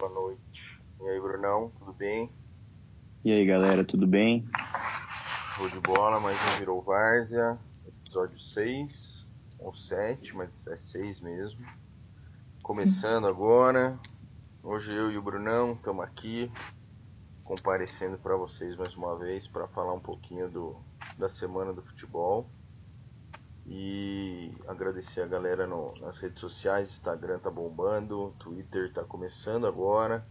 Boa noite. E aí, Brunão, tudo bem? E aí, galera, tudo bem? Show de bola, mais um Virou Várzea, episódio 6 ou 7, mas é 6 mesmo. Começando agora. Hoje eu e o Brunão estamos aqui comparecendo para vocês mais uma vez para falar um pouquinho do, da semana do futebol. E agradecer a galera no, nas redes sociais, Instagram tá bombando, Twitter tá começando agora.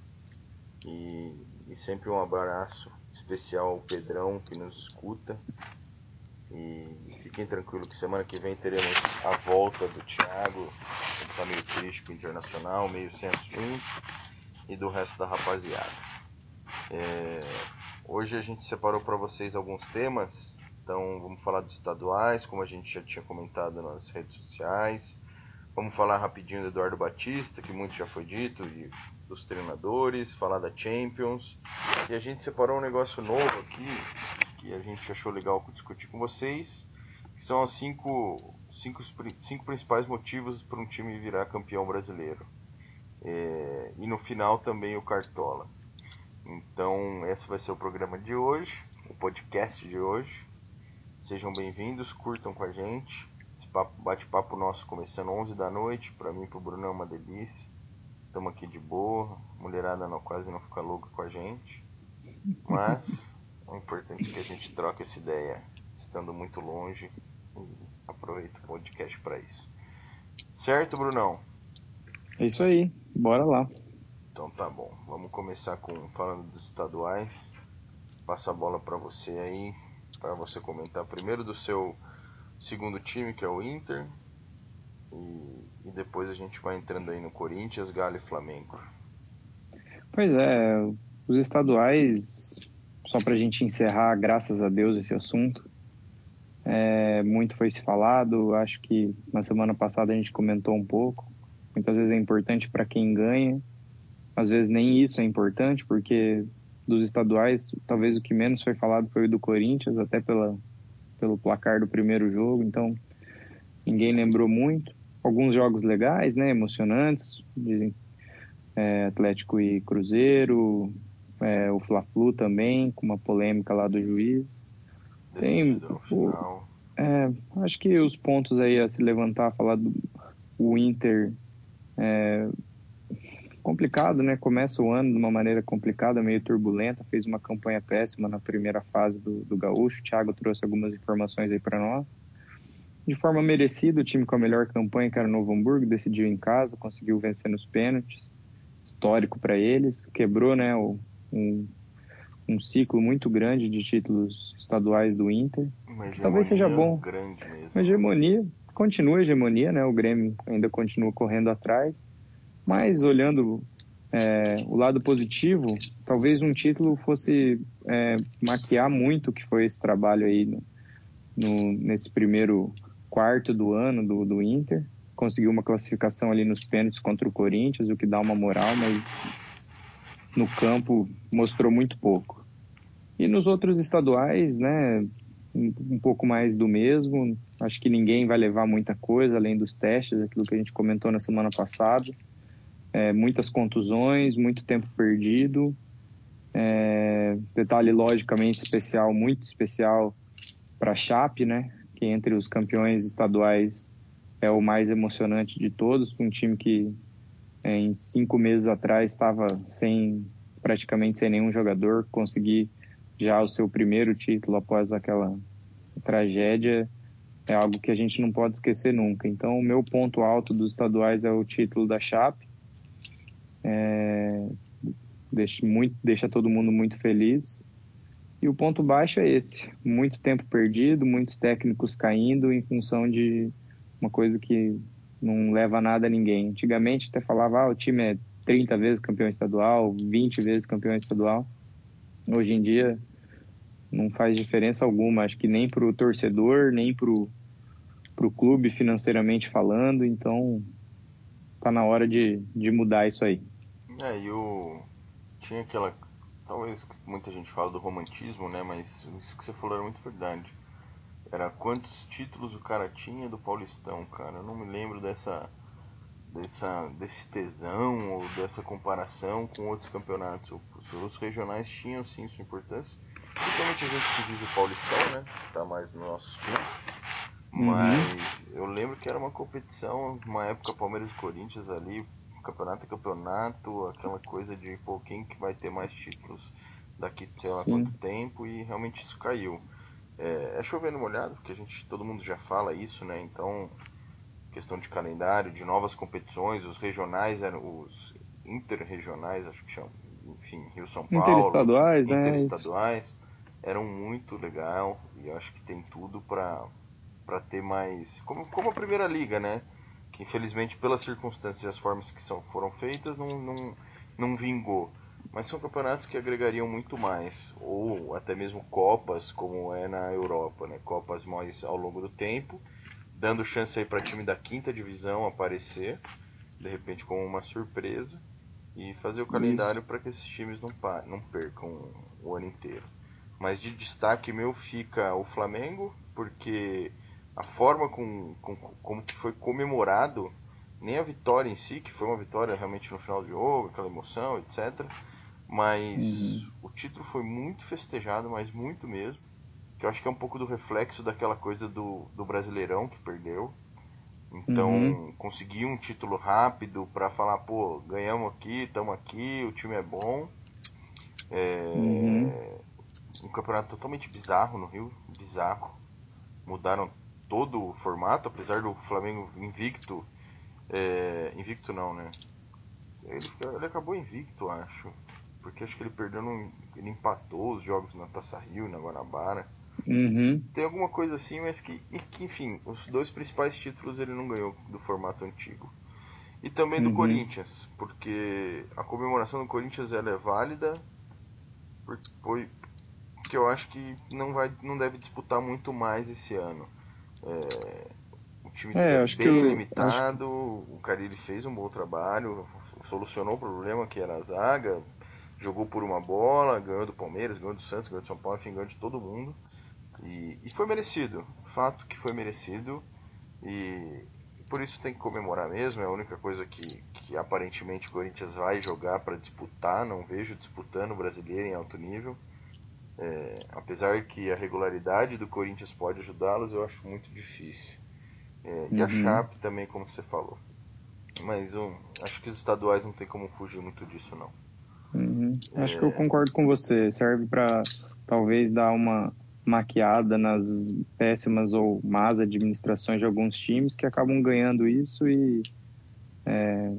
E, e sempre um abraço especial ao Pedrão que nos escuta. E fiquem tranquilos que semana que vem teremos a volta do Thiago, ele tá meio triste Internacional, meio sem assunto, e do resto da rapaziada. É, hoje a gente separou para vocês alguns temas então vamos falar dos estaduais, como a gente já tinha comentado nas redes sociais. Vamos falar rapidinho do Eduardo Batista, que muito já foi dito, e dos treinadores, falar da Champions. E a gente separou um negócio novo aqui, que a gente achou legal discutir com vocês, que são os cinco, cinco, cinco principais motivos para um time virar campeão brasileiro. É, e no final também o Cartola. Então esse vai ser o programa de hoje, o podcast de hoje. Sejam bem-vindos, curtam com a gente. Esse bate-papo nosso começando 11 da noite, para mim e pro Bruno é uma delícia. Estamos aqui de boa, mulherada não, quase não fica louca com a gente. Mas o importante é que a gente troque essa ideia estando muito longe e aproveita o podcast para isso. Certo, Brunão? É isso aí, bora lá. Então tá bom, vamos começar com falando dos estaduais. Passa a bola para você aí, para você comentar primeiro do seu segundo time, que é o Inter, e, e, depois a gente vai entrando aí no Corinthians, Galo e Flamengo. Pois é, os estaduais, só para a gente encerrar, graças a Deus, esse assunto, é, muito foi se falado, acho que na semana passada a gente comentou um pouco. Muitas vezes é importante para quem ganha, às vezes nem isso é importante, porque dos estaduais, talvez o que menos foi falado foi o do Corinthians, até pela, pelo placar do primeiro jogo, então ninguém lembrou muito. Alguns jogos legais, né, emocionantes, dizem é, Atlético e Cruzeiro, é, o Fla-Flu também, com uma polêmica lá do juiz. Tem, o, é, acho que os pontos aí a se levantar, falar do o Inter é, complicado, né? Começa o ano de uma maneira complicada, meio turbulenta, fez uma campanha péssima na primeira fase do, do Gaúcho. O Thiago trouxe algumas informações aí para nós. De forma merecida, o time com a melhor campanha, que era o Novo Hamburgo, decidiu em casa, conseguiu vencer nos pênaltis. Histórico para eles. Quebrou, né? O, um, um ciclo muito grande de títulos estaduais do Inter. Talvez seja bom. Uma hegemonia. Continua a hegemonia, né? O Grêmio ainda continua correndo atrás mas olhando é, o lado positivo, talvez um título fosse é, maquiar muito o que foi esse trabalho aí no, no, nesse primeiro quarto do ano do, do Inter. Conseguiu uma classificação ali nos pênaltis contra o Corinthians, o que dá uma moral, mas no campo mostrou muito pouco. E nos outros estaduais, né, um, um pouco mais do mesmo. Acho que ninguém vai levar muita coisa além dos testes, aquilo que a gente comentou na semana passada é, muitas contusões, muito tempo perdido. É, detalhe logicamente especial, muito especial para a Chape, né? Que entre os campeões estaduais é o mais emocionante de todos. Um time que é, em cinco meses atrás estava sem praticamente sem nenhum jogador, conseguir já o seu primeiro título após aquela tragédia é algo que a gente não pode esquecer nunca. Então, o meu ponto alto dos estaduais é o título da Chape é, deixa, muito, deixa todo mundo muito feliz. E o ponto baixo é esse: muito tempo perdido, muitos técnicos caindo em função de uma coisa que não leva nada a ninguém. Antigamente até falava, ah, o time é 30 vezes campeão estadual, 20 vezes campeão estadual. Hoje em dia não faz diferença alguma, acho que nem para o torcedor, nem para o clube financeiramente falando, então tá na hora de, de mudar isso aí. É, e o. Tinha aquela. Talvez muita gente fala do romantismo, né? Mas isso que você falou era muito verdade. Era quantos títulos o cara tinha do Paulistão, cara. Eu não me lembro dessa dessa, desse tesão ou dessa comparação com outros campeonatos. Os regionais tinham sim sua importância, principalmente a gente que vive o Paulistão, né? Que tá mais no nosso clube. Uhum. Mas eu lembro que era uma competição, uma época Palmeiras e Corinthians ali, campeonato é campeonato, aquela coisa de pô, quem que vai ter mais títulos daqui sei lá Sim. quanto tempo e realmente isso caiu. É, é chovendo molhado, porque a gente, todo mundo já fala isso, né? Então, questão de calendário, de novas competições, os regionais, os interregionais, acho que chamam, enfim, Rio São Paulo, interestaduais, né? interestaduais, eram muito legal e eu acho que tem tudo para para ter mais, como, como a primeira liga, né? Infelizmente pelas circunstâncias e as formas que são, foram feitas não, não, não vingou. Mas são campeonatos que agregariam muito mais, ou até mesmo copas, como é na Europa, né? Copas mais ao longo do tempo, dando chance aí para time da quinta divisão aparecer, de repente como uma surpresa, e fazer o calendário para que esses times não, não percam o ano inteiro. Mas de destaque meu fica o Flamengo, porque a forma com, com, como que foi comemorado, nem a vitória em si, que foi uma vitória realmente no final do jogo, aquela emoção, etc. Mas uhum. o título foi muito festejado, mas muito mesmo. Que eu acho que é um pouco do reflexo daquela coisa do, do Brasileirão que perdeu. Então, uhum. conseguir um título rápido para falar, pô, ganhamos aqui, estamos aqui, o time é bom. É... Uhum. Um campeonato totalmente bizarro no Rio, bizarro. Mudaram todo o formato, apesar do Flamengo invicto. É, invicto não, né? Ele, ele acabou invicto, acho. Porque acho que ele perdeu no, Ele empatou os jogos na Taça Rio e na Guanabara. Uhum. Tem alguma coisa assim, mas que, que, enfim, os dois principais títulos ele não ganhou do formato antigo. E também do uhum. Corinthians, porque a comemoração do Corinthians ela é válida, porque eu acho que não, vai, não deve disputar muito mais esse ano. É, o time é, é bem eu, limitado, acho... o Carilli fez um bom trabalho, solucionou o problema que era a zaga, jogou por uma bola, ganhou do Palmeiras, ganhou do Santos, ganhou do São Paulo, enfim, ganhou de todo mundo. E, e foi merecido, fato que foi merecido. E, e, por isso tem que comemorar mesmo, é a única coisa que, que aparentemente o Corinthians vai jogar para disputar, não vejo disputando o brasileiro em alto nível. É, apesar que a regularidade do Corinthians pode ajudá-los, eu acho muito difícil. É, e uhum. a Chape também, como você falou. Mas um, acho que os estaduais não tem como fugir muito disso, não. Uhum. É... Acho que eu concordo com você. Serve para talvez dar uma maquiada nas péssimas ou más administrações de alguns times que acabam ganhando isso e é,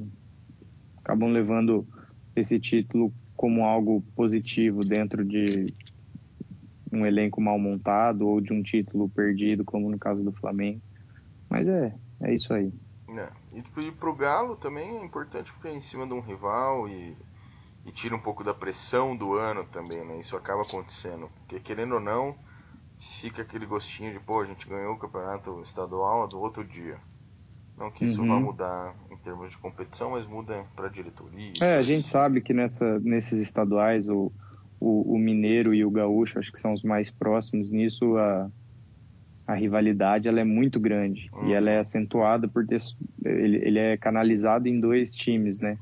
acabam levando esse título como algo positivo dentro de um elenco mal montado ou de um título perdido, como no caso do Flamengo. Mas é, é isso aí. É. E pro Galo também é importante porque é em cima de um rival e, e tira um pouco da pressão do ano também, né? Isso acaba acontecendo. Porque querendo ou não, fica aquele gostinho de, pô, a gente ganhou o campeonato estadual do outro dia. Não que isso uhum. vá mudar em termos de competição, mas muda para diretoria. É, a gente sabe que nessa, nesses estaduais o, o, o, mineiro e o gaúcho acho que são os mais próximos nisso a, a rivalidade ela é muito grande. Uhum. e ela é acentuada por ter ele, ele é canalizado em dois times né?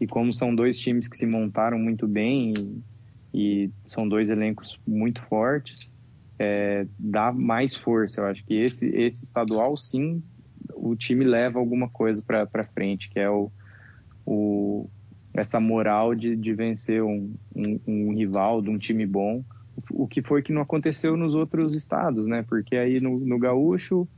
E como são dois times que se montaram muito bem e, e são dois elencos muito fortes é, dá mais força. Eu acho que esse esse estadual sim o time leva alguma coisa para frente que é o, o essa moral de, de vencer um, um, um, rival de um time bom, o que foi que não aconteceu nos outros estados, né? Porque aí no, no Gaúcho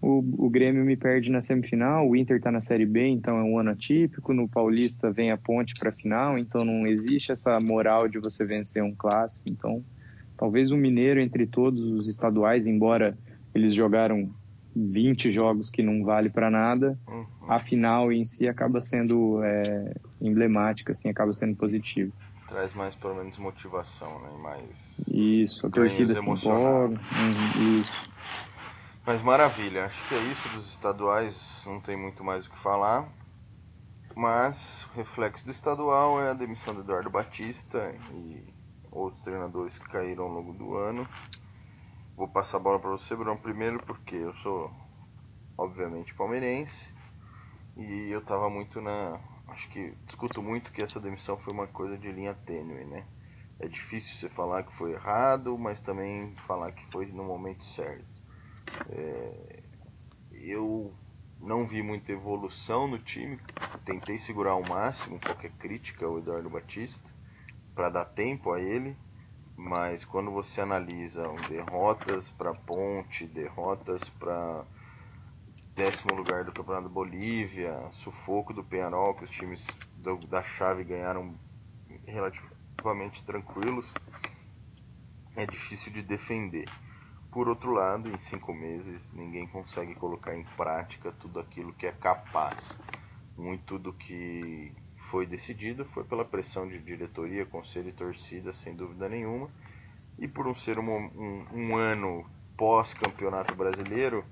o, o Grêmio me perde na semifinal, o Inter está na Série B, então é um ano atípico, no Paulista vem a ponte para final, então não existe essa moral de você vencer um clássico, então talvez o Mineiro entre todos os estaduais, embora eles jogaram 20 jogos que não vale para nada, uhum. a final em si acaba sendo é, emblemática, assim, acaba sendo positivo. Traz mais pelo menos motivação, né? Mais isso, a torcida se empolga. Uhum, isso. Mas maravilha, acho que é isso dos estaduais, não tem muito mais o que falar. Mas o reflexo do estadual é a demissão do Eduardo Batista e outros treinadores que caíram ao longo do ano. Vou passar a bola para você, Bruno, primeiro porque eu sou, obviamente, palmeirense. E eu tava muito na. Acho que discuto muito que essa demissão foi uma coisa de linha tênue, né? É difícil você falar que foi errado, mas também falar que foi no momento certo. É, eu não vi muita evolução no time, tentei segurar ao máximo qualquer crítica ao Eduardo Batista para dar tempo a ele, mas quando você analisa derrotas para Ponte, derrotas para décimo lugar do Campeonato Bolívia, sufoco do Penarol, que os times do, da chave ganharam relativamente tranquilos, é difícil de defender. Por outro lado, em cinco meses, ninguém consegue colocar em prática tudo aquilo que é capaz. Muito do que foi decidido foi pela pressão de diretoria, conselho e torcida, sem dúvida nenhuma. E por um ser um, um, um ano pós-campeonato brasileiro,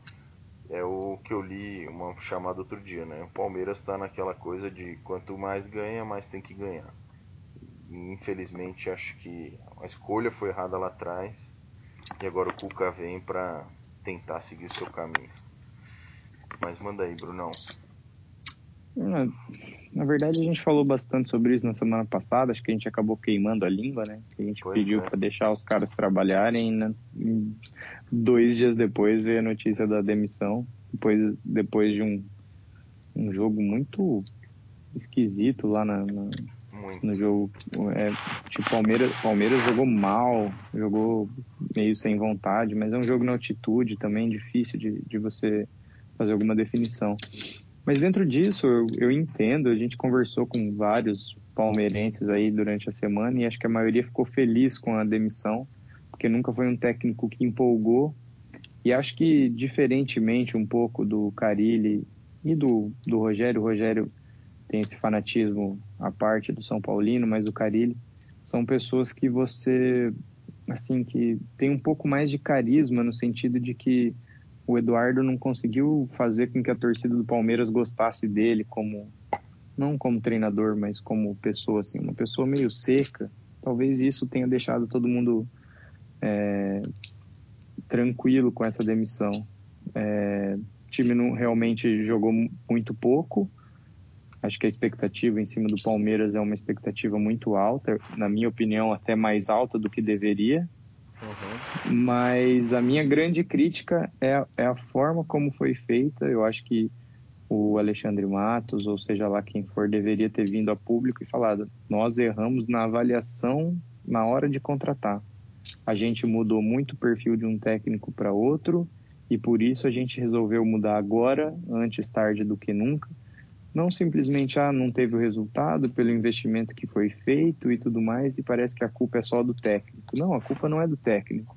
é o que eu li uma chamada outro dia, né? O Palmeiras está naquela coisa de quanto mais ganha, mais tem que ganhar. E, infelizmente, acho que a escolha foi errada lá atrás e agora o Cuca vem para tentar seguir o seu caminho. Mas manda aí, Brunão. Na verdade, a gente falou bastante sobre isso na semana passada. Acho que a gente acabou queimando a língua, né? A gente pois pediu é. para deixar os caras trabalharem. Né? Dois dias depois veio a notícia da demissão. Depois, depois de um, um jogo muito esquisito lá na, na no jogo. É, tipo, Palmeiras, Palmeiras jogou mal, jogou meio sem vontade, mas é um jogo na altitude também, difícil de, de você fazer alguma definição. Mas dentro disso, eu, eu entendo, a gente conversou com vários palmeirenses aí durante a semana e acho que a maioria ficou feliz com a demissão, porque nunca foi um técnico que empolgou. E acho que, diferentemente um pouco do Carilli e do, do Rogério, o Rogério tem esse fanatismo à parte do São Paulino, mas o Carilli são pessoas que você, assim, que tem um pouco mais de carisma no sentido de que o Eduardo não conseguiu fazer com que a torcida do Palmeiras gostasse dele como não como treinador, mas como pessoa assim, uma pessoa meio seca. Talvez isso tenha deixado todo mundo é, tranquilo com essa demissão. É, o time não realmente jogou muito pouco. Acho que a expectativa em cima do Palmeiras é uma expectativa muito alta, na minha opinião, até mais alta do que deveria. Uhum. Mas a minha grande crítica é, é a forma como foi feita. Eu acho que o Alexandre Matos, ou seja lá quem for, deveria ter vindo a público e falado: nós erramos na avaliação na hora de contratar. A gente mudou muito o perfil de um técnico para outro e por isso a gente resolveu mudar agora, antes tarde do que nunca. Não simplesmente, ah, não teve o resultado pelo investimento que foi feito e tudo mais, e parece que a culpa é só do técnico. Não, a culpa não é do técnico.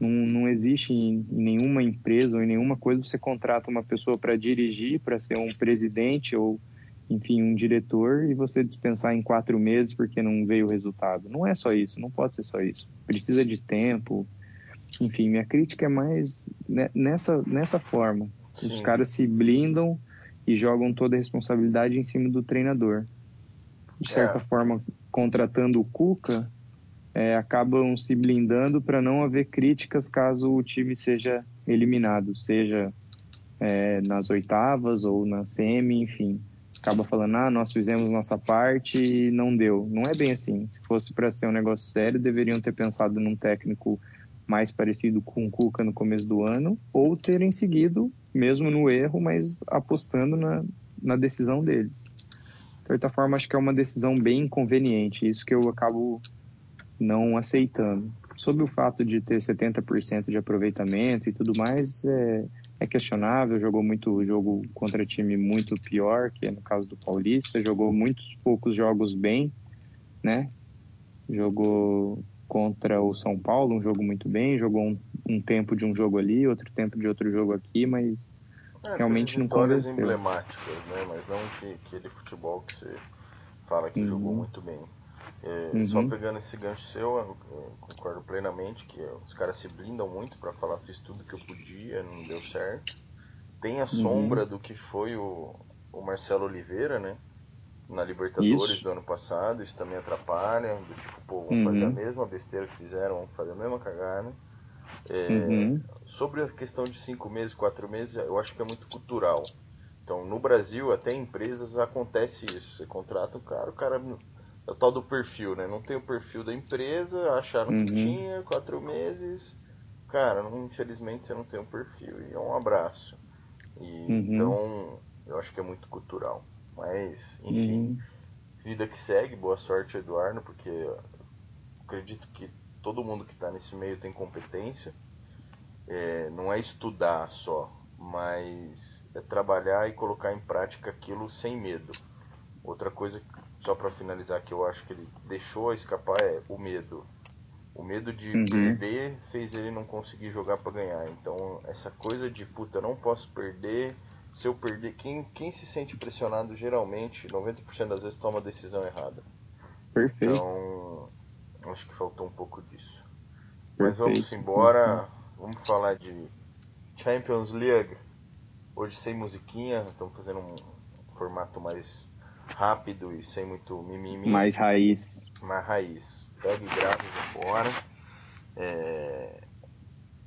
Não, não existe em nenhuma empresa ou em nenhuma coisa você contrata uma pessoa para dirigir, para ser um presidente ou, enfim, um diretor e você dispensar em quatro meses porque não veio o resultado. Não é só isso, não pode ser só isso. Precisa de tempo. Enfim, minha crítica é mais nessa, nessa forma. Sim. Os caras se blindam e jogam toda a responsabilidade em cima do treinador. De certa é. forma, contratando o Cuca, é, acabam se blindando para não haver críticas caso o time seja eliminado, seja é, nas oitavas ou na semi, enfim. Acaba falando, ah, nós fizemos nossa parte e não deu. Não é bem assim. Se fosse para ser um negócio sério, deveriam ter pensado num técnico mais parecido com o Cuca no começo do ano, ou terem seguido, mesmo no erro, mas apostando na, na decisão deles. De certa forma, acho que é uma decisão bem inconveniente, isso que eu acabo não aceitando. Sobre o fato de ter 70% de aproveitamento e tudo mais, é, é questionável. Jogou muito jogo contra time muito pior, que é no caso do Paulista. Jogou muitos poucos jogos bem, né? Jogou contra o São Paulo, um jogo muito bem, jogou um, um tempo de um jogo ali, outro tempo de outro jogo aqui, mas é, realmente não convenceu. emblemáticas, né? Mas não que, aquele futebol que você fala que uhum. jogou muito bem. É, uhum. Só pegando esse gancho seu, eu, eu concordo plenamente que os caras se blindam muito para falar fiz tudo que eu podia, não deu certo. Tem a uhum. sombra do que foi o, o Marcelo Oliveira, né? Na Libertadores isso. do ano passado, isso também atrapalha, do tipo, pô, vamos uhum. fazer a mesma besteira que fizeram, vamos fazer a mesma cagada. É, uhum. Sobre a questão de cinco meses, quatro meses, eu acho que é muito cultural. Então, no Brasil, até em empresas acontece isso. Você contrata o cara, o cara é o tal do perfil, né? Não tem o perfil da empresa, acharam uhum. que tinha, quatro meses. Cara, não, infelizmente você não tem o um perfil. E é um abraço. E, uhum. Então, eu acho que é muito cultural. Mas, enfim, uhum. vida que segue, boa sorte, Eduardo, porque acredito que todo mundo que está nesse meio tem competência. É, não é estudar só, mas é trabalhar e colocar em prática aquilo sem medo. Outra coisa, só para finalizar, que eu acho que ele deixou escapar é o medo. O medo de uhum. perder fez ele não conseguir jogar para ganhar. Então, essa coisa de puta, não posso perder. Se eu perder, quem, quem se sente pressionado geralmente, 90% das vezes toma a decisão errada. Perfeito. Então, acho que faltou um pouco disso. Perfeito. Mas vamos embora. Vamos falar de Champions League. Hoje sem musiquinha, estamos fazendo um formato mais rápido e sem muito mimimi. Mais raiz. Mais raiz. Pega e grava fora. É...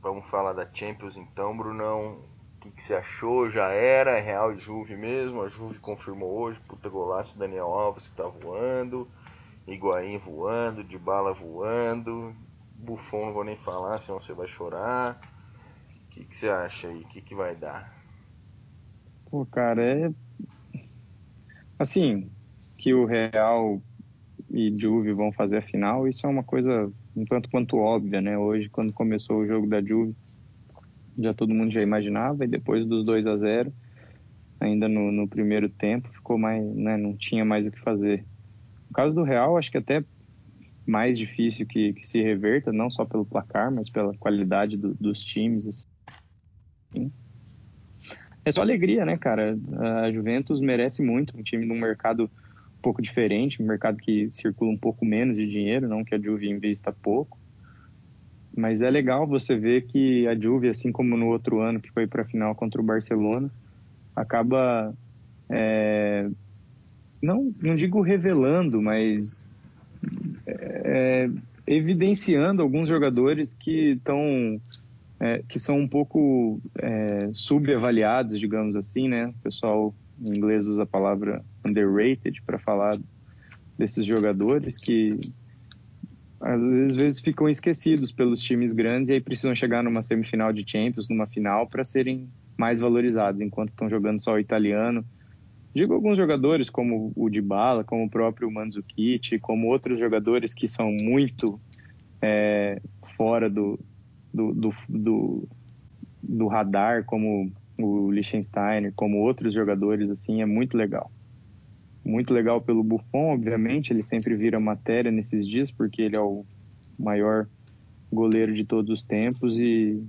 Vamos falar da Champions então, Brunão. O que, que, você achou? Já era? É Real e Juve mesmo? A Juve confirmou hoje. Puta golaço Daniel Alves que tá voando. Higuaín voando, de bala voando. Buffon não vou nem falar, senão você vai chorar. O que, que você acha aí? O que, que vai dar? Pô, cara, é. Assim, que o Real e Juve vão fazer a final, isso é uma coisa um tanto quanto óbvia, né? Hoje, quando começou o jogo da Juve, já todo mundo já imaginava, e depois dos 2 a 0 ainda no, no primeiro tempo, ficou mais, né? Não tinha mais o que fazer. No caso do Real, acho que até mais difícil que, que se reverta, não só pelo placar, mas pela qualidade do, dos times. Assim é só alegria, né, cara? A Juventus merece muito, um time num mercado um pouco diferente, um mercado que circula um pouco menos de dinheiro, não que a Juve invista pouco. Mas é legal você ver que a Juve, assim como no outro ano que foi para a final contra o Barcelona, acaba é, não, não digo revelando, mas é, evidenciando alguns jogadores que estão é, que são um pouco é, subavaliados, digamos assim, né? O pessoal em inglês usa a palavra underrated para falar desses jogadores que às vezes ficam esquecidos pelos times grandes e aí precisam chegar numa semifinal de Champions, numa final, para serem mais valorizados, enquanto estão jogando só o italiano. Digo alguns jogadores como o Dybala, como o próprio Mandzukic, como outros jogadores que são muito é, fora do, do, do, do, do radar, como o Liechtenstein, como outros jogadores, assim, é muito legal. Muito legal pelo Buffon, obviamente, ele sempre vira matéria nesses dias, porque ele é o maior goleiro de todos os tempos e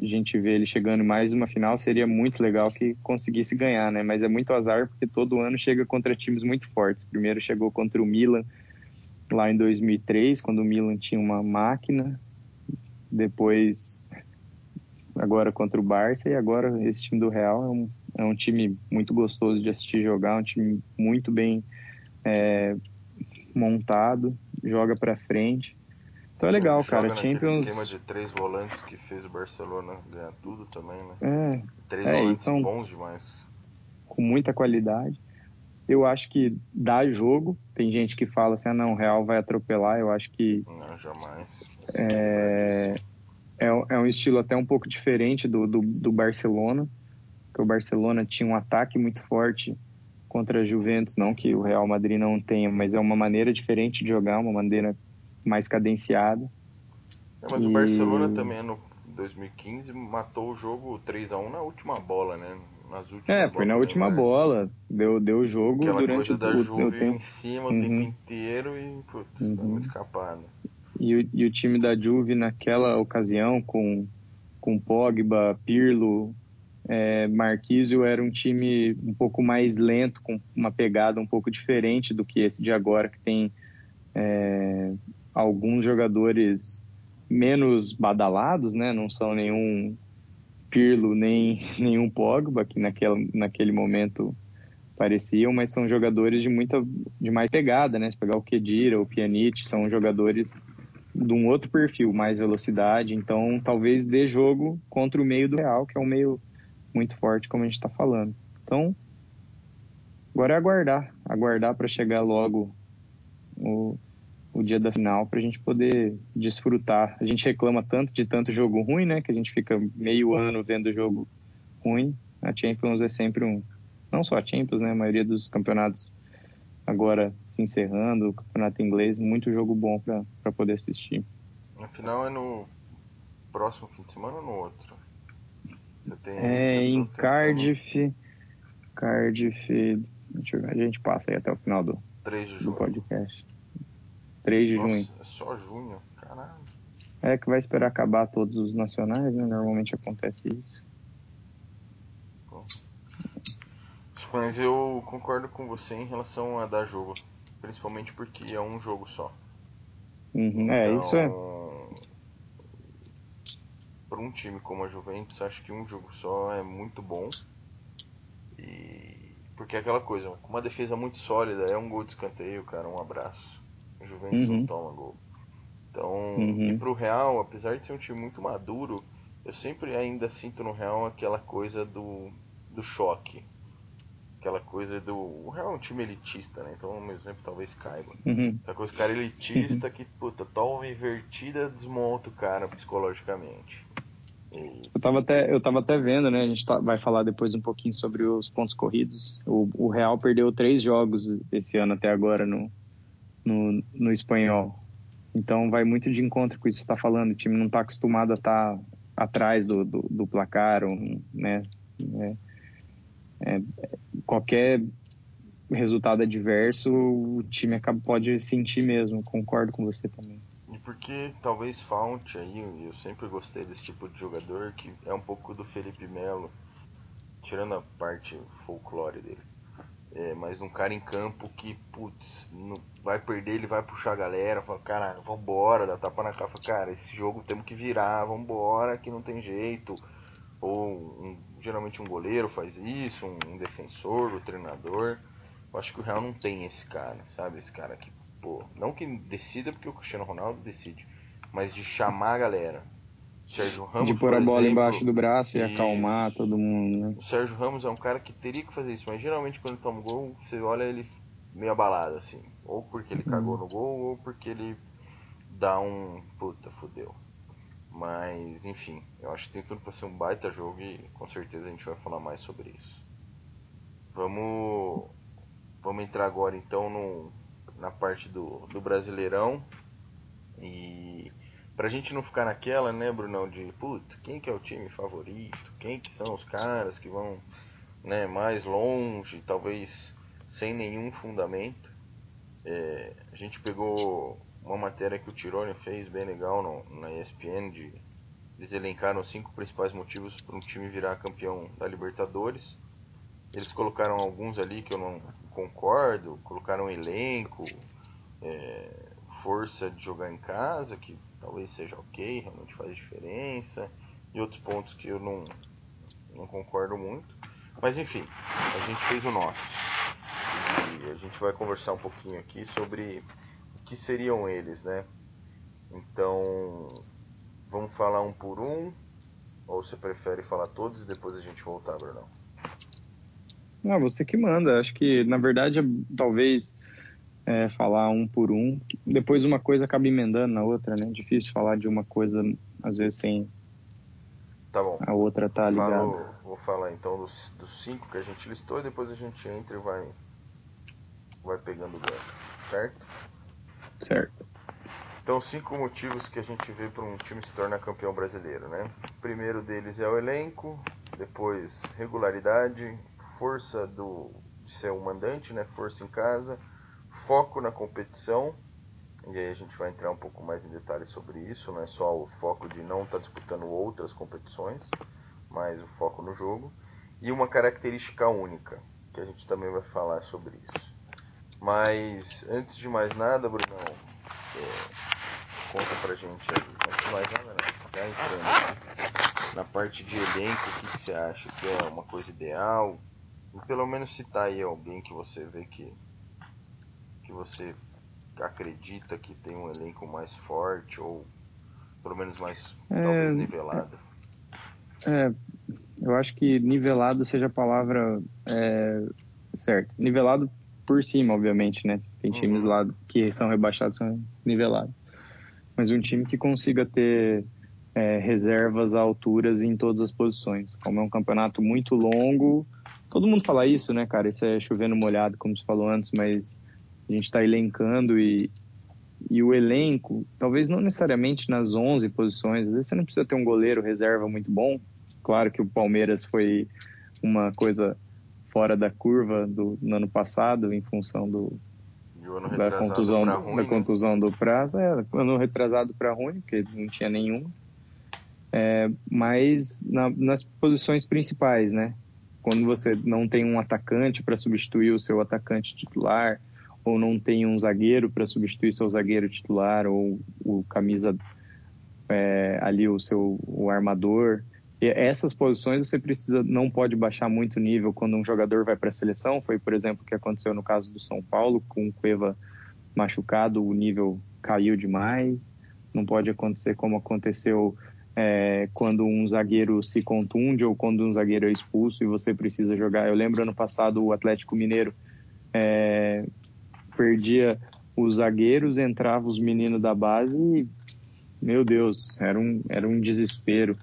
a gente vê ele chegando mais uma final, seria muito legal que conseguisse ganhar, né? Mas é muito azar porque todo ano chega contra times muito fortes. Primeiro chegou contra o Milan lá em 2003, quando o Milan tinha uma máquina depois agora contra o Barça e agora esse time do Real é um, é um time muito gostoso de assistir jogar, um time muito bem é, montado, joga para frente. Então é legal, Joga cara. Champions. esquema de três volantes que fez o Barcelona ganhar tudo também, né? É. Três é, volantes são bons demais. Com muita qualidade. Eu acho que dá jogo. Tem gente que fala assim, ah, não, o Real vai atropelar. Eu acho que. Não, jamais. É, é, é, um estilo até um pouco diferente do, do, do Barcelona, que o Barcelona tinha um ataque muito forte contra a Juventus, não que o Real Madrid não tenha, mas é uma maneira diferente de jogar, uma maneira mais cadenciada. É, mas e... o Barcelona também no 2015 matou o jogo 3 a 1 na última bola, né? Nas últimas é, foi na última né? bola. Deu, deu o jogo Aquela durante coisa o, da Juve o tempo. em cima o uhum. tempo inteiro e putz, uhum. uma escapada. E o, e o time da Juve naquela ocasião, com, com Pogba, Pirlo, é, Marquisio, era um time um pouco mais lento, com uma pegada um pouco diferente do que esse de agora, que tem é, alguns jogadores menos badalados, né? Não são nenhum Pirlo nem nenhum Pogba que naquela, naquele momento pareciam, mas são jogadores de muita de mais pegada, né? Se pegar o Kedira, o Pjanic, são jogadores de um outro perfil, mais velocidade, então talvez dê jogo contra o meio do Real, que é um meio muito forte, como a gente está falando. Então, agora é aguardar, aguardar para chegar logo o, o dia da final para a gente poder desfrutar. A gente reclama tanto de tanto jogo ruim, né? Que a gente fica meio ano vendo jogo ruim. A Champions é sempre um, não só a Champions, né? A maioria dos campeonatos agora se encerrando, o campeonato inglês, muito jogo bom para poder assistir. A final é no próximo fim de semana ou no outro? É em Cardiff. Cardiff. Deixa eu ver, a gente passa aí até o final do, 3 de do podcast. 3 de Nossa, junho. É só junho, caralho. É que vai esperar acabar todos os nacionais, né? Normalmente acontece isso. Mas eu concordo com você em relação a dar jogo. Principalmente porque é um jogo só. Uhum, então, é, isso é. Para um time como a Juventus, acho que um jogo só é muito bom. E porque é aquela coisa, uma defesa muito sólida, é um gol de escanteio, cara, um abraço. O Juventus uhum. não toma gol. Então, uhum. e pro Real, apesar de ser um time muito maduro, eu sempre ainda sinto no Real aquela coisa do, do choque. Aquela coisa do. O Real é um time elitista, né? Então, um exemplo talvez caiba. Uhum. Aquela coisa, cara elitista que, puta, toma uma invertida, desmonta o cara psicologicamente. Eu tava até, eu tava até vendo, né? A gente tá, vai falar depois um pouquinho sobre os pontos corridos. O, o Real perdeu três jogos esse ano até agora no, no, no espanhol. Então vai muito de encontro com isso que você está falando. O time não está acostumado a estar tá atrás do, do, do placar, ou, né? É, é, qualquer resultado adverso, o time acaba, pode sentir mesmo. Concordo com você também. E porque talvez falte aí, eu sempre gostei desse tipo de jogador, que é um pouco do Felipe Melo, tirando a parte folclore dele. É, mas um cara em campo que, putz, não, vai perder, ele vai puxar a galera, fala, cara, vambora, dá tapa na cara, fala, cara, esse jogo temos que virar, vambora, que não tem jeito. Ou um, geralmente um goleiro faz isso, um, um defensor, o um treinador. Eu acho que o Real não tem esse cara, sabe? Esse cara que Pô, não que decida porque o Cristiano Ronaldo decide, mas de chamar a galera. Sérgio Ramos, de pôr a bola exemplo, embaixo do braço e acalmar todo mundo, né? O Sérgio Ramos é um cara que teria que fazer isso, mas geralmente quando toma um gol, você olha ele meio abalado, assim. Ou porque ele cagou no gol, ou porque ele dá um. Puta, fodeu. Mas, enfim, eu acho que tem tudo pra ser um baita jogo e com certeza a gente vai falar mais sobre isso. Vamos. Vamos entrar agora então no, na parte do, do Brasileirão. E pra gente não ficar naquela, né, Brunão, de putz, quem que é o time favorito? Quem que são os caras que vão né, mais longe, talvez sem nenhum fundamento. É, a gente pegou uma matéria que o Tirone fez bem legal no, na ESPN de eles elencaram os cinco principais motivos para um time virar campeão da Libertadores. Eles colocaram alguns ali que eu não concordo, colocaram elenco, é, força de jogar em casa, que talvez seja ok, realmente faz diferença, e outros pontos que eu não, não concordo muito. Mas enfim, a gente fez o nosso. E a gente vai conversar um pouquinho aqui sobre o que seriam eles, né? Então, vamos falar um por um, ou você prefere falar todos e depois a gente voltar, Brunão? Não, você que manda. Acho que, na verdade, talvez é, falar um por um. Depois uma coisa acaba emendando na outra, né? Difícil falar de uma coisa, às vezes, sem tá bom. a outra tá ligada. Falo, vou falar então dos, dos cinco que a gente listou e depois a gente entra e vai, vai pegando o gancho, certo? Certo. Então, cinco motivos que a gente vê para um time se tornar campeão brasileiro, né? O primeiro deles é o elenco, depois regularidade, força do, de ser o mandante, né? Força em casa, foco na competição, e aí a gente vai entrar um pouco mais em detalhes sobre isso, não é só o foco de não estar tá disputando outras competições, mas o foco no jogo, e uma característica única, que a gente também vai falar sobre isso. Mas antes de mais nada, Brunão, é, conta pra gente aí, antes de mais nada, tá entrando aqui, na parte de elenco, o que, que você acha que é uma coisa ideal? Pelo menos citar aí alguém que você vê que que você acredita que tem um elenco mais forte ou pelo menos mais é, talvez nivelado. É, eu acho que nivelado seja a palavra é, certa. Nivelado por cima, obviamente, né? Tem uhum. times lá que são rebaixados, são nivelados. Mas um time que consiga ter é, reservas a alturas em todas as posições. Como é um campeonato muito longo, todo mundo fala isso, né, cara? Isso é chovendo molhado, como você falou antes, mas a gente está elencando e, e o elenco, talvez não necessariamente nas 11 posições, às vezes você não precisa ter um goleiro reserva muito bom. Claro que o Palmeiras foi uma coisa fora da curva do, no ano passado, em função do, da contusão, ruim, da né? contusão do prazo. É, ano retrasado para ruim, porque não tinha nenhum. É, mas na, nas posições principais, né? Quando você não tem um atacante para substituir o seu atacante titular, ou não tem um zagueiro para substituir seu zagueiro titular, ou o camisa é, ali, o seu o armador essas posições você precisa não pode baixar muito o nível quando um jogador vai para a seleção. Foi, por exemplo, o que aconteceu no caso do São Paulo, com o Cueva machucado, o nível caiu demais. Não pode acontecer como aconteceu é, quando um zagueiro se contunde ou quando um zagueiro é expulso e você precisa jogar. Eu lembro ano passado o Atlético Mineiro é, perdia os zagueiros, entrava os meninos da base e, meu Deus, era um, era um desespero.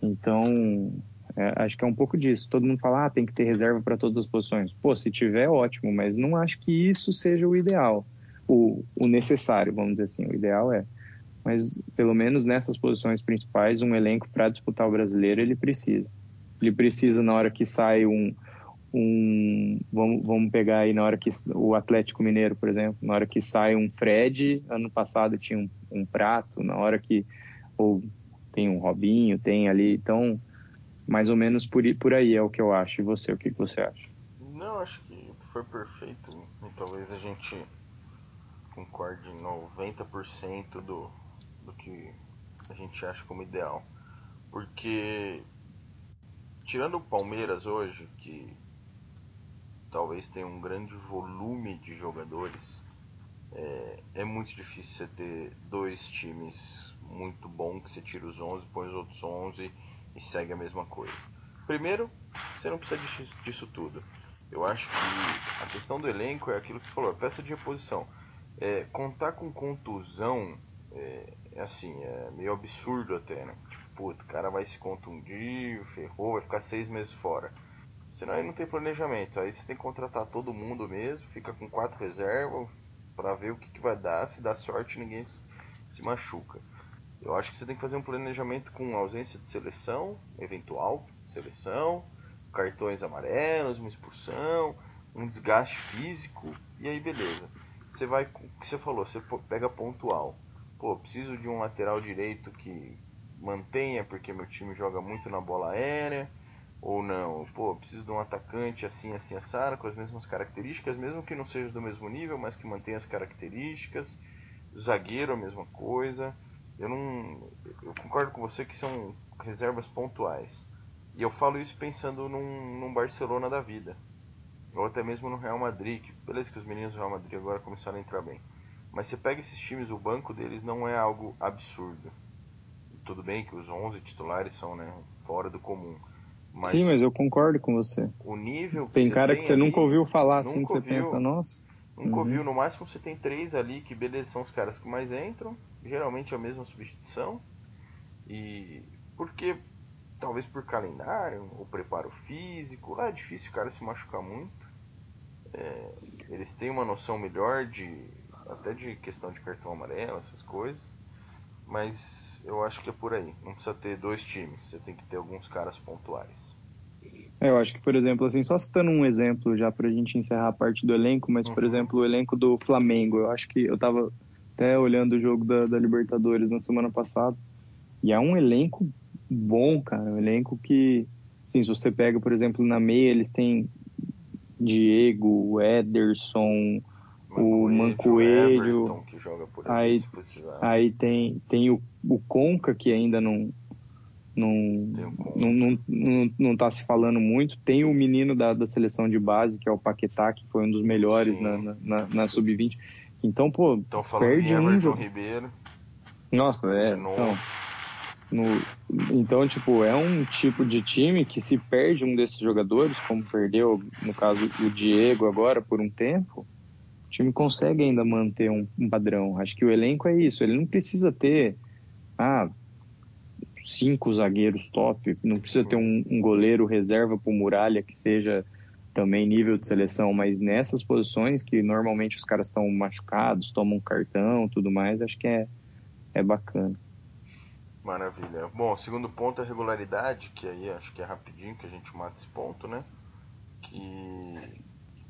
Então, é, acho que é um pouco disso. Todo mundo fala, ah, tem que ter reserva para todas as posições. Pô, se tiver, ótimo, mas não acho que isso seja o ideal, o, o necessário, vamos dizer assim. O ideal é. Mas, pelo menos nessas posições principais, um elenco para disputar o brasileiro, ele precisa. Ele precisa, na hora que sai um. um vamos, vamos pegar aí na hora que. O Atlético Mineiro, por exemplo, na hora que sai um Fred, ano passado tinha um, um prato, na hora que. Ou tem um Robinho, tem ali, então mais ou menos por, por aí é o que eu acho. E você, o que, que você acha? Não, acho que foi perfeito. E talvez a gente concorde em 90% do, do que a gente acha como ideal. Porque tirando o Palmeiras hoje, que talvez tenha um grande volume de jogadores, é, é muito difícil você ter dois times muito bom que você tira os 11, põe os outros 11 e segue a mesma coisa. Primeiro, você não precisa disso, disso tudo. Eu acho que a questão do elenco é aquilo que você falou, peça de reposição. É, contar com contusão é, é, assim, é meio absurdo até, né? Tipo, puto, o cara vai se contundir, ferrou, vai ficar seis meses fora. Senão aí não tem planejamento. Aí você tem que contratar todo mundo mesmo, fica com quatro reservas para ver o que, que vai dar. Se dá sorte, ninguém se machuca. Eu acho que você tem que fazer um planejamento com ausência de seleção, eventual seleção, cartões amarelos, uma expulsão, um desgaste físico e aí beleza. Você vai, o que você falou, você pega pontual. Pô, preciso de um lateral direito que mantenha porque meu time joga muito na bola aérea ou não. Pô, preciso de um atacante assim, assim, assado, com as mesmas características, mesmo que não seja do mesmo nível, mas que mantenha as características. Zagueiro, a mesma coisa eu não. Eu concordo com você que são reservas pontuais. E eu falo isso pensando num, num Barcelona da vida. Ou até mesmo no Real Madrid, que beleza que os meninos do Real Madrid agora começaram a entrar bem. Mas você pega esses times, o banco deles não é algo absurdo. Tudo bem que os 11 titulares são né, fora do comum. Mas Sim, mas eu concordo com você. O nível Tem cara que você ali, nunca ouviu falar assim, que você pensa, nossa. Nunca uhum. ouviu, no máximo você tem três ali que beleza, são os caras que mais entram geralmente é a mesma substituição. E porque talvez por calendário ou preparo físico, lá é difícil o cara se machucar muito. É, eles têm uma noção melhor de até de questão de cartão amarelo, essas coisas. Mas eu acho que é por aí. Não precisa ter dois times, você tem que ter alguns caras pontuais. É, eu acho que, por exemplo, assim, só citando um exemplo já pra gente encerrar a parte do elenco, mas, uhum. por exemplo, o elenco do Flamengo, eu acho que eu tava até olhando o jogo da, da, Libertadores na semana passada. E é um elenco bom, cara. Um elenco que, assim, se você pega, por exemplo, na meia, eles têm Diego, Ederson, o Mancoelho. Aí, aí tem, tem o, o Conca, que ainda não, não, não, não, não, não tá se falando muito. Tem o menino da, da seleção de base, que é o Paquetá, que foi um dos melhores na, na, na, na sub-20. Então, pô, falando perde um jogo. Ribeiro. Nossa, é. Então, No, então, tipo, é um tipo de time que se perde um desses jogadores, como perdeu, no caso, o Diego agora por um tempo, time consegue ainda manter um, um padrão. Acho que o elenco é isso. Ele não precisa ter ah, cinco zagueiros top, não precisa ter um, um goleiro reserva para Muralha que seja também nível de seleção, mas nessas posições que normalmente os caras estão machucados, tomam cartão, tudo mais, acho que é, é bacana. Maravilha. Bom, segundo ponto é a regularidade, que aí acho que é rapidinho que a gente mata esse ponto, né? Que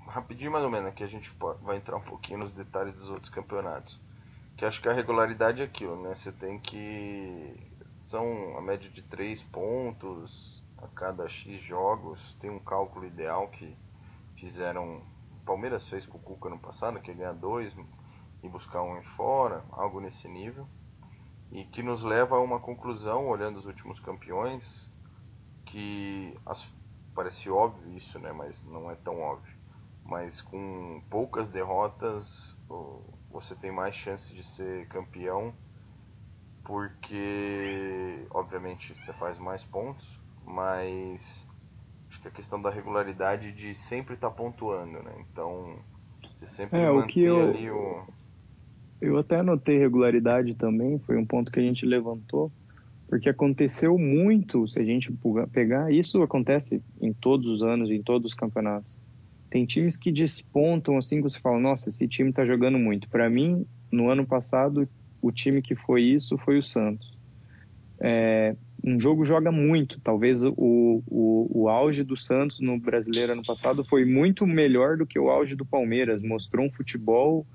rapidinho mais ou menos, que a gente vai entrar um pouquinho nos detalhes dos outros campeonatos. Que acho que a regularidade é aquilo, né? Você tem que são a média de 3 pontos a cada X jogos. Tem um cálculo ideal que fizeram. O Palmeiras fez com o Cuca no passado, que é ganhar dois e buscar um em fora, algo nesse nível e que nos leva a uma conclusão, olhando os últimos campeões, que as, parece óbvio isso, né, mas não é tão óbvio. Mas com poucas derrotas, você tem mais chance de ser campeão, porque obviamente você faz mais pontos, mas acho que a questão da regularidade de sempre estar tá pontuando, né? Então, você sempre é, o que eu... ali o eu até anotei regularidade também, foi um ponto que a gente levantou, porque aconteceu muito, se a gente pegar, isso acontece em todos os anos, em todos os campeonatos. Tem times que despontam assim, que você fala, nossa, esse time está jogando muito. Para mim, no ano passado, o time que foi isso foi o Santos. É, um jogo joga muito. Talvez o, o, o auge do Santos no brasileiro ano passado foi muito melhor do que o auge do Palmeiras. Mostrou um futebol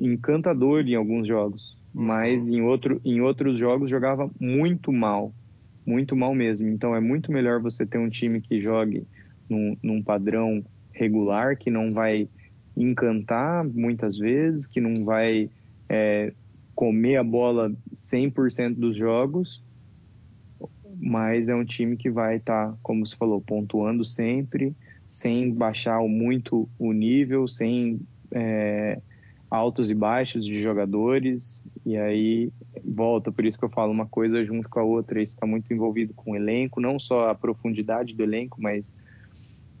encantador em alguns jogos, uhum. mas em, outro, em outros jogos jogava muito mal, muito mal mesmo. Então é muito melhor você ter um time que jogue num, num padrão regular, que não vai encantar muitas vezes, que não vai é, comer a bola 100% dos jogos, mas é um time que vai estar, tá, como você falou, pontuando sempre, sem baixar muito o nível, sem é, altos e baixos de jogadores e aí volta. Por isso que eu falo uma coisa junto com a outra isso está muito envolvido com o elenco não só a profundidade do elenco mas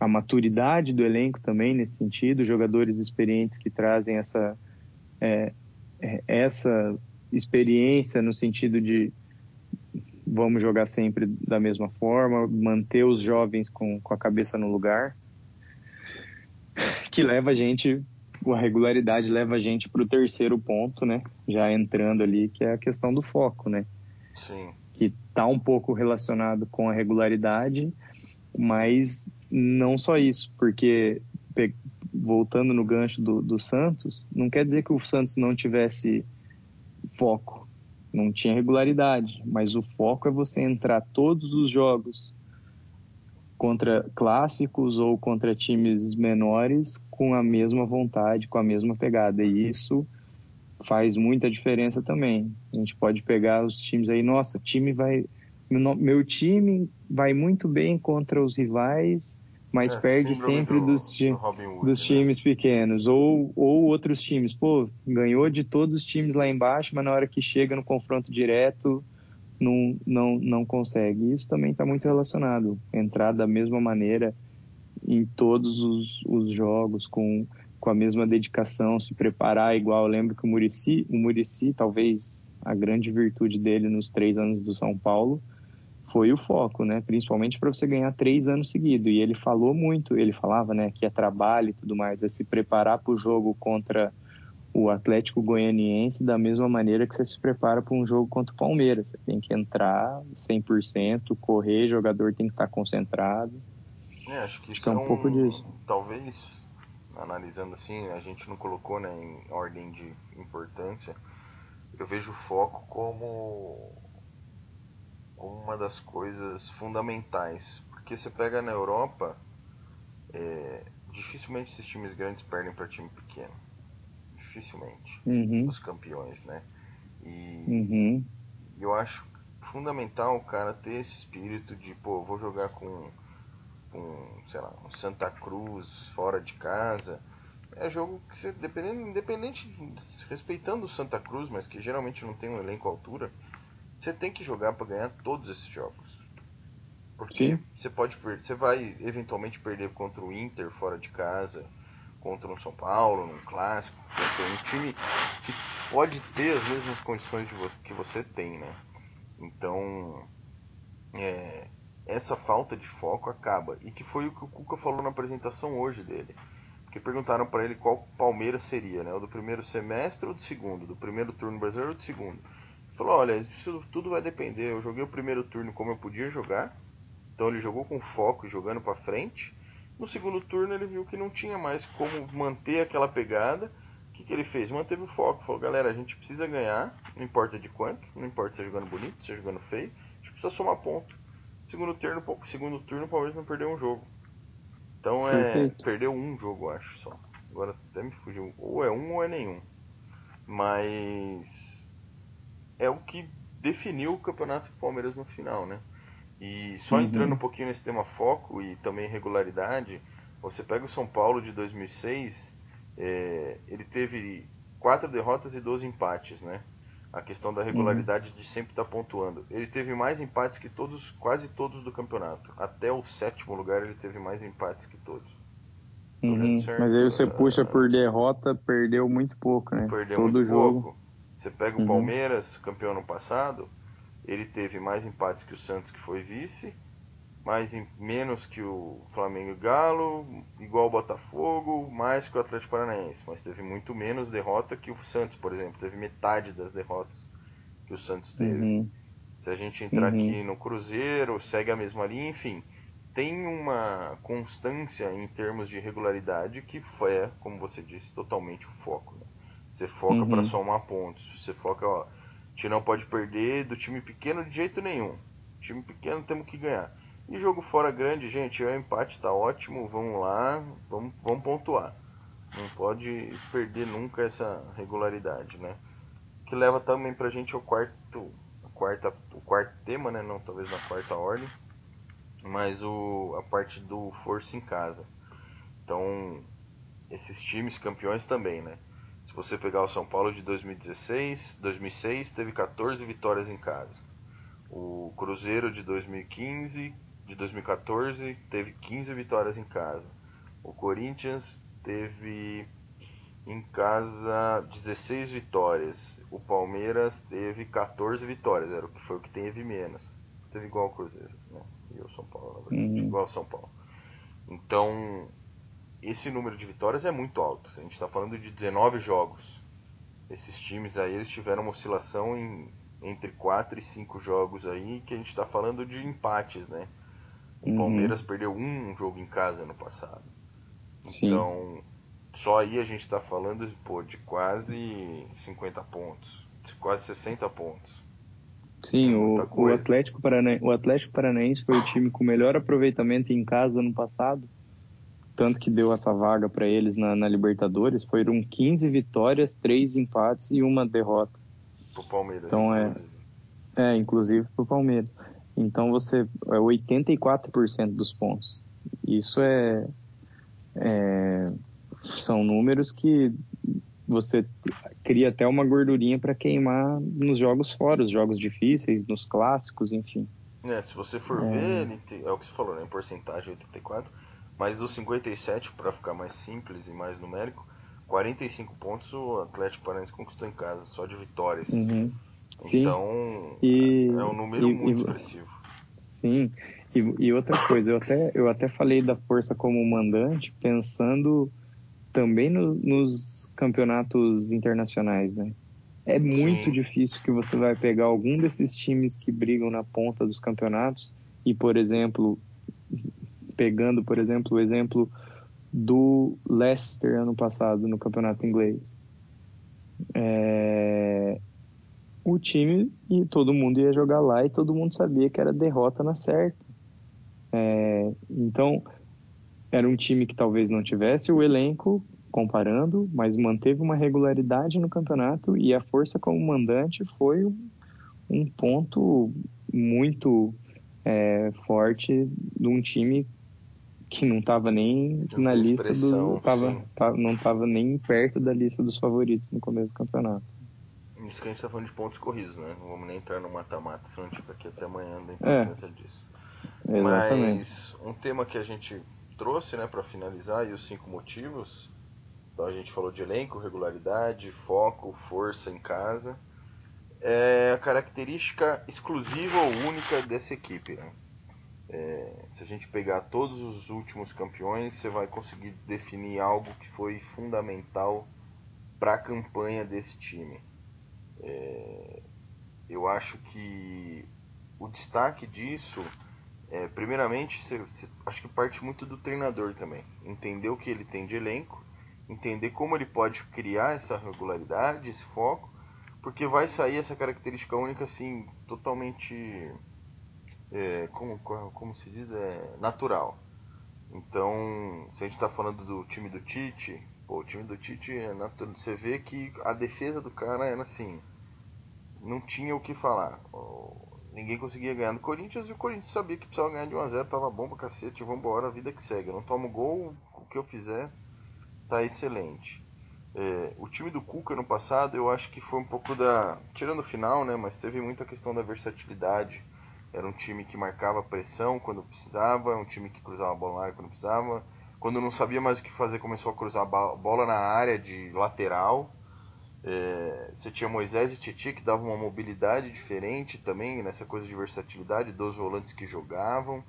a maturidade do elenco também nesse sentido jogadores experientes que trazem essa é, é essa experiência no sentido de vamos jogar sempre da mesma forma manter os jovens com, com a cabeça no lugar que leva a gente a regularidade leva a gente para o terceiro ponto, né? Já entrando ali, que é a questão do foco, né? Sim. Que está um pouco relacionado com a regularidade, mas não só isso, porque voltando no gancho do, do Santos, não quer dizer que o Santos não tivesse foco, não tinha regularidade, mas o foco é você entrar todos os jogos contra clássicos ou contra times menores com a mesma vontade, com a mesma pegada. E isso faz muita diferença também. A gente pode pegar os times aí, nossa, time vai meu time vai muito bem contra os rivais, mas é, perde sempre do, dos, do Wood, dos né? times pequenos. Ou, ou outros times, pô, ganhou de todos os times lá embaixo, mas na hora que chega no confronto direto, não, não, não consegue. Isso também está muito relacionado. Entrar da mesma maneira em todos os, os jogos, com, com a mesma dedicação, se preparar igual. Eu lembro que o Murici, o Murici, talvez a grande virtude dele nos três anos do São Paulo, foi o foco, né? Principalmente para você ganhar três anos seguidos. E ele falou muito, ele falava, né, que é trabalho e tudo mais, é se preparar para o jogo contra o Atlético Goianiense da mesma maneira que você se prepara para um jogo contra o Palmeiras. Você tem que entrar 100%, correr, jogador tem que estar concentrado. É, acho que isso é um, é um pouco disso. Talvez, analisando assim, a gente não colocou né, em ordem de importância, eu vejo o foco como uma das coisas fundamentais. Porque você pega na Europa, é, dificilmente esses times grandes perdem para time pequeno dificilmente uhum. os campeões, né? E uhum. eu acho fundamental o cara ter esse espírito de, pô, vou jogar com, com sei lá, um Santa Cruz fora de casa. É jogo que você, dependendo, independente, respeitando o Santa Cruz, mas que geralmente não tem um elenco à altura, você tem que jogar para ganhar todos esses jogos. Porque Sim. você pode perder, você vai eventualmente perder contra o Inter fora de casa, contra o São Paulo, num clássico, contra um time que pode ter as mesmas condições vo que você tem, né? Então, é, essa falta de foco acaba. E que foi o que o Cuca falou na apresentação hoje dele. Porque perguntaram para ele qual Palmeiras seria, né? O do primeiro semestre ou do segundo? Do primeiro turno brasileiro ou do segundo? Falou, olha, isso tudo vai depender. Eu joguei o primeiro turno como eu podia jogar então ele jogou com foco, jogando para frente. No segundo turno ele viu que não tinha mais como manter aquela pegada. O que, que ele fez? Manteve o foco. Falou, galera, a gente precisa ganhar, não importa de quanto, não importa se é jogando bonito, se é jogando feio, a gente precisa somar ponto. Segundo turno, segundo turno o Palmeiras não perdeu um jogo. Então é. Perdeu um jogo, acho só. Agora até me fugiu. Ou é um ou é nenhum. Mas. É o que definiu o campeonato do Palmeiras no final, né? E só uhum. entrando um pouquinho nesse tema foco e também regularidade, você pega o São Paulo de 2006, é, ele teve quatro derrotas e 12 empates, né? A questão da regularidade uhum. de sempre estar tá pontuando. Ele teve mais empates que todos, quase todos do campeonato. Até o sétimo lugar ele teve mais empates que todos. Uhum. Mas aí você puxa por derrota, perdeu muito pouco, né? Perdeu Todo muito jogo. pouco. Você pega o uhum. Palmeiras, campeão ano passado, ele teve mais empates que o Santos, que foi vice, mais em, menos que o Flamengo e Galo, igual o Botafogo, mais que o Atlético Paranaense, mas teve muito menos derrota que o Santos, por exemplo, teve metade das derrotas que o Santos teve. Uhum. Se a gente entrar uhum. aqui no Cruzeiro, segue a mesma linha, enfim, tem uma constância em termos de regularidade que foi, como você disse, totalmente o foco. Né? Você foca uhum. para somar pontos, você foca, ó, gente não pode perder do time pequeno de jeito nenhum. Time pequeno temos que ganhar. E jogo fora grande, gente, o empate tá ótimo, vamos lá, vamos, vamos pontuar. Não pode perder nunca essa regularidade, né? Que leva também pra gente ao quarto, quarta, o quarto tema, né? Não, talvez na quarta ordem, mas o, a parte do força em casa. Então, esses times campeões também, né? Você pegar o São Paulo de 2016, 2006 teve 14 vitórias em casa. O Cruzeiro de 2015, de 2014 teve 15 vitórias em casa. O Corinthians teve em casa 16 vitórias. O Palmeiras teve 14 vitórias, era o que foi o que teve menos. Teve igual o Cruzeiro, né? E o São Paulo, na verdade, uhum. igual ao São Paulo. Então, esse número de vitórias é muito alto. A gente está falando de 19 jogos. Esses times aí eles tiveram uma oscilação em, entre 4 e 5 jogos aí, que a gente está falando de empates, né? O uhum. Palmeiras perdeu um jogo em casa no passado. Sim. Então, só aí a gente está falando pô, de quase 50 pontos, de quase 60 pontos. Sim, é o, o, Atlético Paranaense, o Atlético Paranaense foi o time com melhor aproveitamento em casa no passado tanto que deu essa vaga para eles na, na, Libertadores, foram 15 vitórias, 3 empates e uma derrota. Pro Palmeiras. Então é, é inclusive pro Palmeiras. Então você é 84% dos pontos. Isso é, é são números que você cria até uma gordurinha para queimar nos jogos fora, os jogos difíceis, nos clássicos, enfim. É, se você for é... ver, é o que você falou, né? Em porcentagem 84 mas dos 57, para ficar mais simples e mais numérico, 45 pontos o Atlético Paranaense conquistou em casa, só de vitórias. Uhum. Então, e, é um número e, muito e, expressivo. Sim, e, e, outra coisa, eu até, eu até falei da força como mandante, pensando também no, nos campeonatos internacionais, né? É muito Sim. difícil que você vai pegar algum desses times que brigam na ponta dos campeonatos e, por exemplo, pegando, por exemplo, o exemplo do Leicester ano passado no campeonato inglês. É... O time e todo mundo ia jogar lá e todo mundo sabia que era derrota na certa. É... Então, era um time que talvez não tivesse o elenco comparando, mas manteve uma regularidade no campeonato e a força como mandante foi um, ponto muito é, forte de um time que não estava nem na lista do tava, tava, não estava nem perto da lista dos favoritos no começo do campeonato. Isso que a gente tá falando de pontos corridos, né? Não vamos nem entrar no mata-mata, senão a gente fica aqui até amanhã da importância é. disso. Exatamente. Mas um tema que a gente trouxe, né, para finalizar, e os cinco motivos. Então a gente falou de elenco, regularidade, foco, força em casa. É a característica exclusiva ou única dessa equipe, né? É, se a gente pegar todos os últimos campeões, você vai conseguir definir algo que foi fundamental para a campanha desse time. É, eu acho que o destaque disso, é, primeiramente, acho que parte muito do treinador também. Entender o que ele tem de elenco, entender como ele pode criar essa regularidade, esse foco, porque vai sair essa característica única assim, totalmente. É, como, como se diz? É, natural. Então, se a gente está falando do time do Tite, Pô, o time do Tite, é você vê que a defesa do cara era assim. Não tinha o que falar. Ninguém conseguia ganhar no Corinthians e o Corinthians sabia que precisava ganhar de 1x0, tava bom pra cacete, vambora, a vida que segue. Eu não tomo gol, o que eu fizer tá excelente. É, o time do Cuca no passado, eu acho que foi um pouco da. Tirando o final, né? Mas teve muita questão da versatilidade. Era um time que marcava pressão quando precisava, um time que cruzava a bola na área quando precisava quando não sabia mais o que fazer, começou a cruzar a bola na área de lateral. É, você tinha Moisés e Titi que davam uma mobilidade diferente também, nessa coisa de versatilidade, dos volantes que jogavam.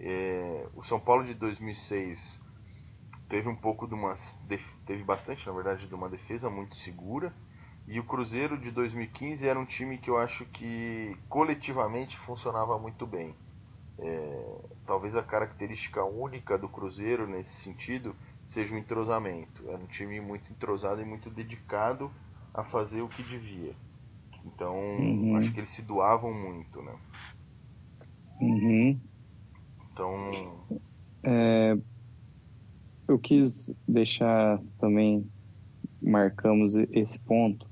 É, o São Paulo de 2006 teve um pouco de uma. teve bastante, na verdade, de uma defesa muito segura. E o Cruzeiro de 2015 era um time que eu acho que coletivamente funcionava muito bem. É, talvez a característica única do Cruzeiro nesse sentido seja o entrosamento. Era um time muito entrosado e muito dedicado a fazer o que devia. Então, uhum. acho que eles se doavam muito, né? Uhum. Então. É, eu quis deixar também, marcamos esse ponto,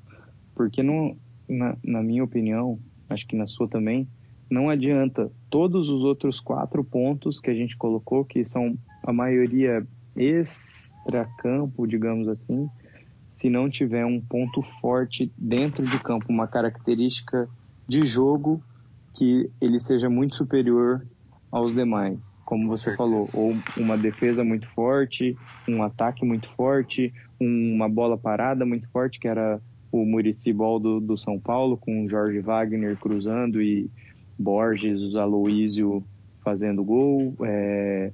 porque não, na, na minha opinião, acho que na sua também, não adianta todos os outros quatro pontos que a gente colocou, que são a maioria extra-campo, digamos assim, se não tiver um ponto forte dentro de campo, uma característica de jogo que ele seja muito superior aos demais. Como você falou, ou uma defesa muito forte, um ataque muito forte, uma bola parada muito forte, que era o Murici Ball do, do São Paulo, com Jorge Wagner cruzando e Borges, Aloísio fazendo gol, é,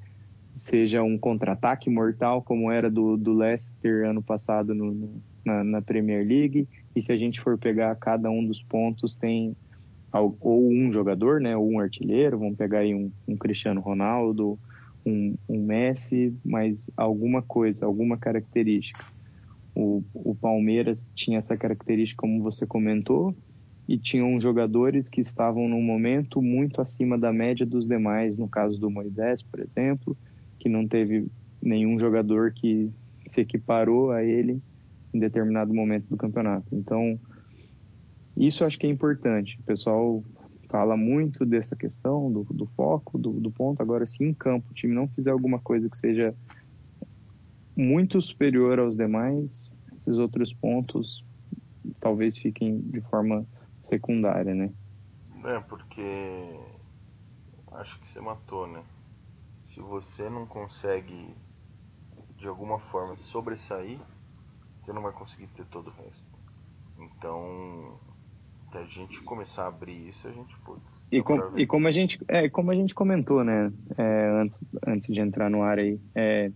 seja um contra-ataque mortal como era do, do Leicester ano passado no, na, na, Premier League. E se a gente for pegar cada um dos pontos, tem ou um jogador, né, ou um artilheiro, vamos pegar aí um, um Cristiano Ronaldo, um, um, Messi, mas alguma coisa, alguma característica. O, o Palmeiras tinha essa característica, como você comentou, e tinham jogadores que estavam num momento muito acima da média dos demais, no caso do Moisés, por exemplo, que não teve nenhum jogador que se equiparou a ele em determinado momento do campeonato. Então, isso acho que é importante. O pessoal fala muito dessa questão do, do foco, do, do, ponto. Agora, se em campo o time não fizer alguma coisa que seja muito superior aos demais, esses outros pontos talvez fiquem de forma secundária, né? É, porque acho que você matou, né? Se você não consegue de alguma forma sobressair, você não vai conseguir ter todo o resto. Então, se a gente começar a abrir isso, a gente pode. E, com, e como a gente, é, como a gente comentou, né, é, antes, antes de entrar no ar aí, é,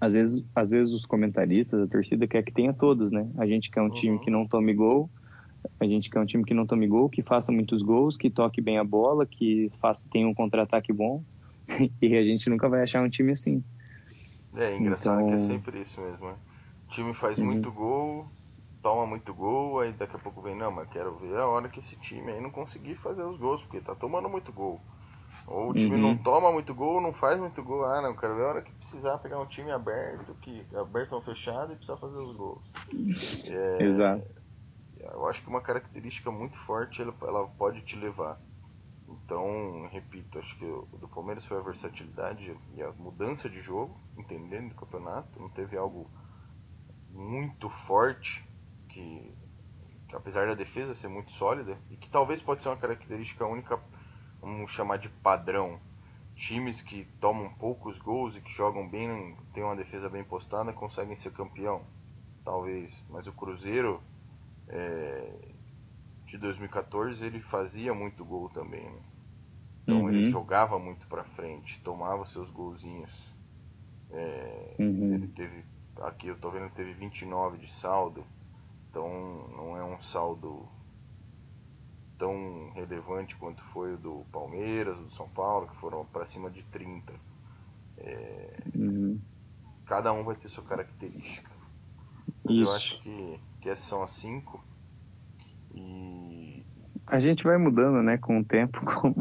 às vezes, às vezes os comentaristas, a torcida quer que tenha todos, né? A gente quer um uhum. time que não tome gol, a gente quer um time que não tome gol, que faça muitos gols, que toque bem a bola, que faça, tenha um contra-ataque bom. e a gente nunca vai achar um time assim. É, engraçado então... que é então sempre isso mesmo, né? O time faz uhum. muito gol, toma muito gol, aí daqui a pouco vem, não, mas quero ver a hora que esse time aí não conseguir fazer os gols, porque tá tomando muito gol. Ou o time uhum. não toma muito gol, não faz muito gol. Ah, não, quero ver a hora que precisar pegar um time aberto, que aberto ou fechado e precisar fazer os gols. É, Exato eu acho que uma característica muito forte ela, ela pode te levar. Então, repito, acho que o do Palmeiras foi a versatilidade e a mudança de jogo, entendendo o campeonato. Não teve algo muito forte que apesar da defesa ser muito sólida, e que talvez pode ser uma característica única, vamos chamar de padrão. Times que tomam poucos gols e que jogam bem, têm uma defesa bem postada, conseguem ser campeão. Talvez. Mas o Cruzeiro é, de 2014 ele fazia muito gol também. Né? Então uhum. ele jogava muito para frente, tomava seus golzinhos. É, uhum. Ele teve, aqui eu tô vendo, teve 29 de saldo. Então não é um saldo tão relevante quanto foi o do Palmeiras, do São Paulo, que foram para cima de 30. É, uhum. Cada um vai ter sua característica. Eu acho que, que essas são as cinco. E a gente vai mudando, né, com o tempo. Como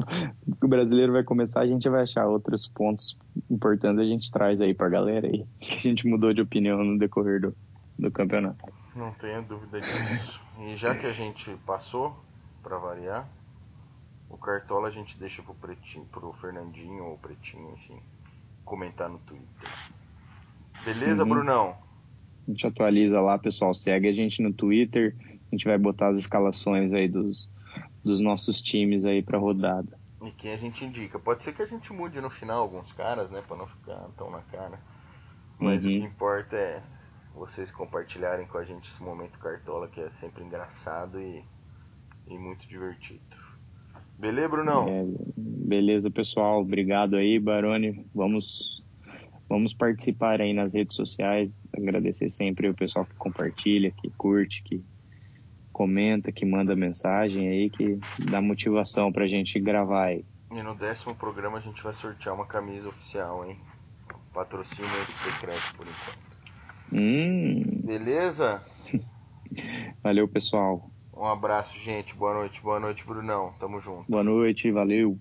o brasileiro vai começar, a gente vai achar outros pontos importantes a gente traz aí pra galera aí. Que a gente mudou de opinião no decorrer do, do campeonato. Não tenha dúvida disso. E já que a gente passou, para variar, o Cartola a gente deixa pro Pretinho, pro Fernandinho ou Pretinho, enfim, comentar no Twitter. Beleza, uhum. Brunão? A gente atualiza lá, pessoal. Segue a gente no Twitter. A gente vai botar as escalações aí dos, dos nossos times aí pra rodada. E quem a gente indica. Pode ser que a gente mude no final alguns caras, né? Pra não ficar tão na cara. Mas uhum. o que importa é vocês compartilharem com a gente esse momento cartola que é sempre engraçado e, e muito divertido. Beleza, Brunão? É, beleza, pessoal. Obrigado aí, Baroni. Vamos, vamos participar aí nas redes sociais. Agradecer sempre o pessoal que compartilha, que curte, que comenta, que manda mensagem aí, que dá motivação pra gente gravar aí. E no décimo programa a gente vai sortear uma camisa oficial, hein? Patrocínio secreto por enquanto. Hum. Beleza? Valeu, pessoal. Um abraço, gente. Boa noite, boa noite, Brunão. Tamo junto. Boa noite, valeu.